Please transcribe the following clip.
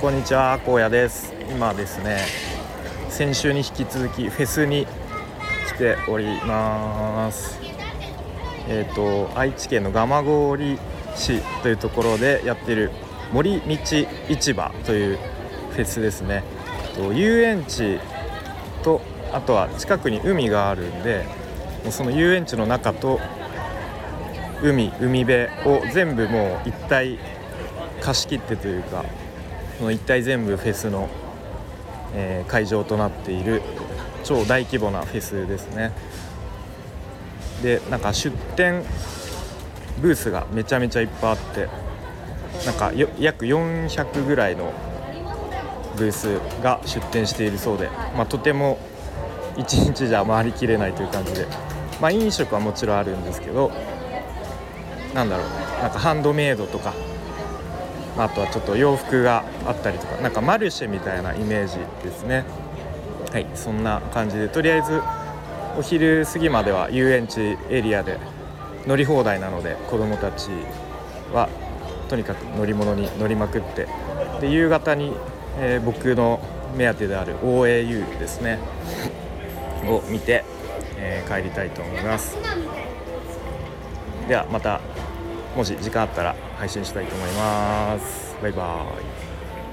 こんにちは荒野です。今ですね先週に引き続きフェスに来ております。えっ、ー、と愛知県の蒲郡市というところでやってる森道市場というフェスですね。と遊園地とあとは近くに海があるんでその遊園地の中と海海辺を全部もう一体貸し切ってというかその一体全部フェスの、えー、会場となっている超大規模なフェスですね。でなんか出店ブースがめちゃめちゃいっぱいあってなんか約400ぐらいのブースが出店しているそうで、まあ、とても1日じゃ回りきれないという感じで、まあ、飲食はもちろんあるんですけどなんだろうなんかハンドメイドとかあとはちょっと洋服があったりとかなんかマルシェみたいなイメージですね。はいそんな感じでとりあえずお昼過ぎまでは遊園地エリアで乗り放題なので子どもたちはとにかく乗り物に乗りまくってで夕方に、えー、僕の目当てである OAU ですね。を見て、えー、帰りたいと思います。ではまた。もし時間あったら配信したいと思います。バイバーイ。